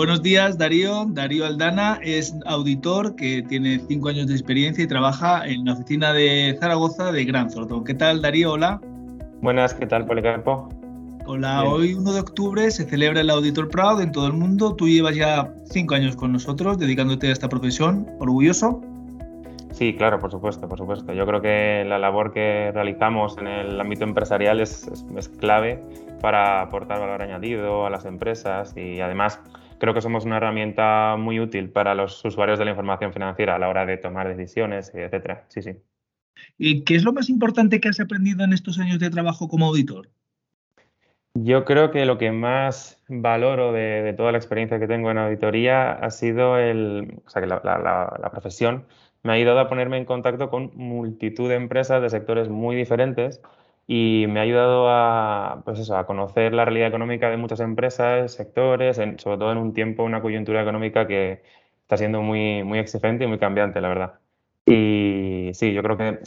Buenos días, Darío. Darío Aldana es auditor que tiene cinco años de experiencia y trabaja en la oficina de Zaragoza de Gran Thornton. ¿Qué tal, Darío? Hola. Buenas, ¿qué tal, Policarpo? Hola, hoy 1 de octubre se celebra el Auditor Proud en todo el mundo. Tú llevas ya cinco años con nosotros dedicándote a esta profesión. ¿Orgulloso? Sí, claro, por supuesto, por supuesto. Yo creo que la labor que realizamos en el ámbito empresarial es, es clave para aportar valor añadido a las empresas y además creo que somos una herramienta muy útil para los usuarios de la información financiera a la hora de tomar decisiones, etcétera. Sí, sí. ¿Y qué es lo más importante que has aprendido en estos años de trabajo como auditor? Yo creo que lo que más valoro de, toda la experiencia que tengo en auditoría ha sido el, o sea, que la, la, profesión me ha ayudado a ponerme en contacto con multitud de empresas de sectores muy diferentes y me ha ayudado a, pues eso, a conocer la realidad económica de muchas empresas, sectores, sobre todo en un tiempo, una coyuntura económica que está siendo muy, muy exigente y muy cambiante, la verdad. Y sí, yo creo que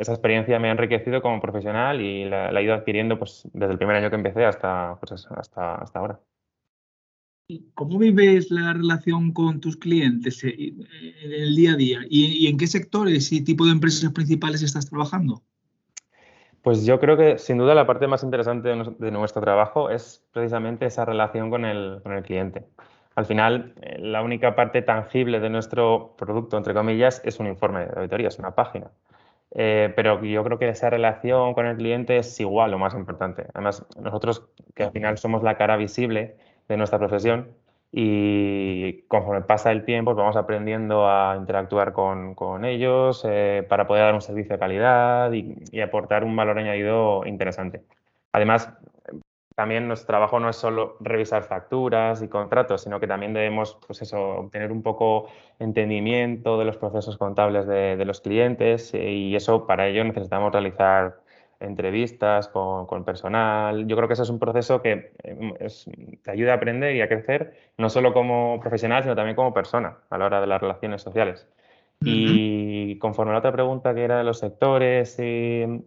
esa experiencia me ha enriquecido como profesional y la, he ido adquiriendo pues, desde el primer año que empecé hasta, pues, hasta, hasta ahora. ¿Y cómo vives la relación con tus clientes eh, en el día a día? ¿Y, y en qué sectores y tipo de empresas principales estás trabajando? Pues yo creo que sin duda la parte más interesante de nuestro trabajo es precisamente esa relación con el, cliente. Al final, eh, la única parte tangible de nuestro producto, entre comillas, es un informe de auditoría, es una página. Eh, pero yo creo que esa relación con el cliente es igual lo más importante. Además, nosotros que al final somos la cara visible de nuestra profesión, y conforme pasa el tiempo pues vamos aprendiendo a interactuar con, con ellos eh, para poder dar un servicio de calidad y, aportar un valor añadido interesante. Además, también nuestro trabajo no es solo revisar facturas y contratos, sino que también debemos pues eso, obtener un poco entendimiento de los procesos contables de, de los clientes eh, y eso para ello necesitamos realizar entrevistas con, personal. Yo creo que ese es un proceso que em, te ayuda a aprender y a crecer, no solo como profesional, sino también como persona a la hora de las relaciones sociales. Y conforme a la otra pregunta que era de los sectores y en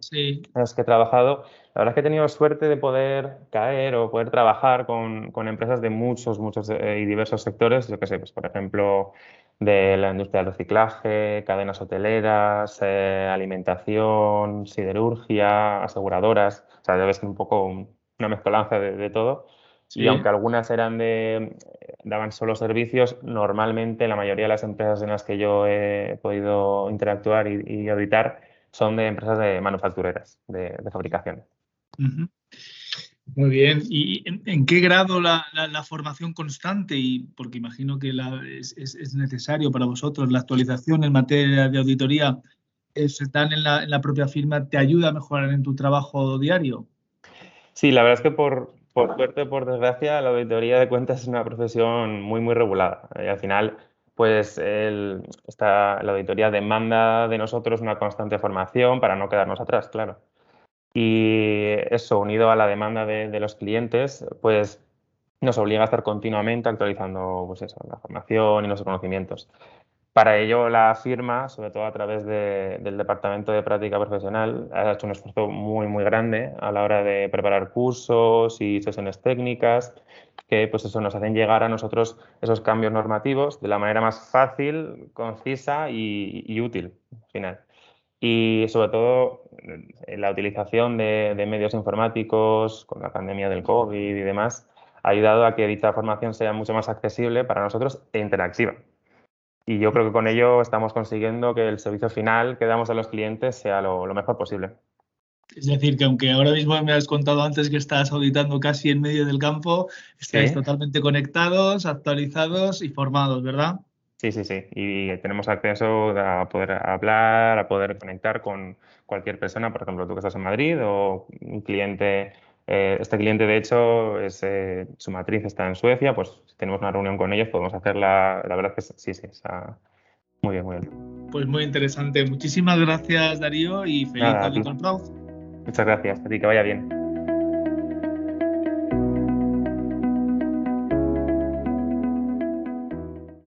los que he trabajado, la verdad es que he tenido suerte de poder caer o poder trabajar con, con empresas de muchos, muchos eh, y diversos sectores. Yo que sé, pues por ejemplo, de la industria del reciclaje, cadenas hoteleras, eh, alimentación, siderurgia, aseguradoras. O sea, debe ser un poco una mezcolanza de, todo. Y aunque algunas eran de, daban solo servicios, normalmente la mayoría de las empresas en las que yo he podido interactuar y, auditar son de empresas de manufactureras, de, fabricación. Muy bien. ¿Y en, qué grado la, formación constante? Y porque imagino que es, necesario para vosotros la actualización en materia de auditoría están en la, en la, propia firma, ¿te ayuda a mejorar en tu trabajo diario? Sí, la verdad es que por, por suerte por desgracia, la auditoría de cuentas es una profesión muy, muy regulada. Y al final, pues el, esta, la auditoría demanda de nosotros una constante formación para no quedarnos atrás, claro. Y eso, unido a la demanda de, los clientes, pues nos obliga a estar continuamente actualizando pues eso, la formación y los conocimientos. Para ello, la firma, sobre todo a través del Departamento de Práctica Profesional, ha hecho un esfuerzo muy, muy grande a la hora de preparar cursos y sesiones técnicas que pues eso, nos hacen llegar a nosotros esos cambios normativos de la manera más fácil, concisa y, útil al final y sobre todo la utilización de, medios informáticos con la pandemia del COVID y demás ha ayudado a que dicha formación sea mucho más accesible para nosotros e interactiva. Y yo creo que con ello estamos consiguiendo que el servicio final que damos a los clientes sea lo, mejor posible. Es decir, que aunque ahora mismo me has contado antes que estás auditando casi en medio del campo, estáis totalmente conectados, actualizados y formados, ¿verdad? Sí, sí, sí. Y tenemos acceso a poder hablar, a poder conectar con cualquier persona, por ejemplo, tú que estás en Madrid o un cliente. Eh, este cliente, de hecho, es, eh, su matriz está en Suecia, pues si tenemos una reunión con ellos podemos hacerla. La verdad es que sí, sí, está muy bien, muy bien. Pues muy interesante. Muchísimas gracias, Darío, y feliz Proud. Muchas gracias, a ti, que vaya bien.